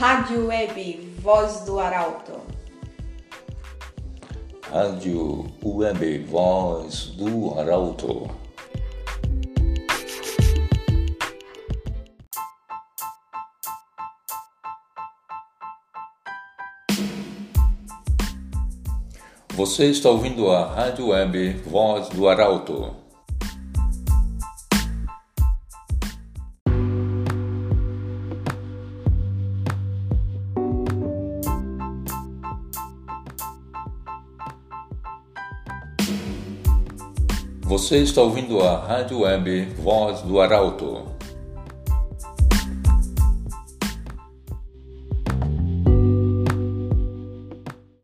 Rádio Web Voz do Arauto. Rádio Web Voz do Arauto. Você está ouvindo a Rádio Web Voz do Arauto. Você está ouvindo a Rádio Web Voz do Arauto.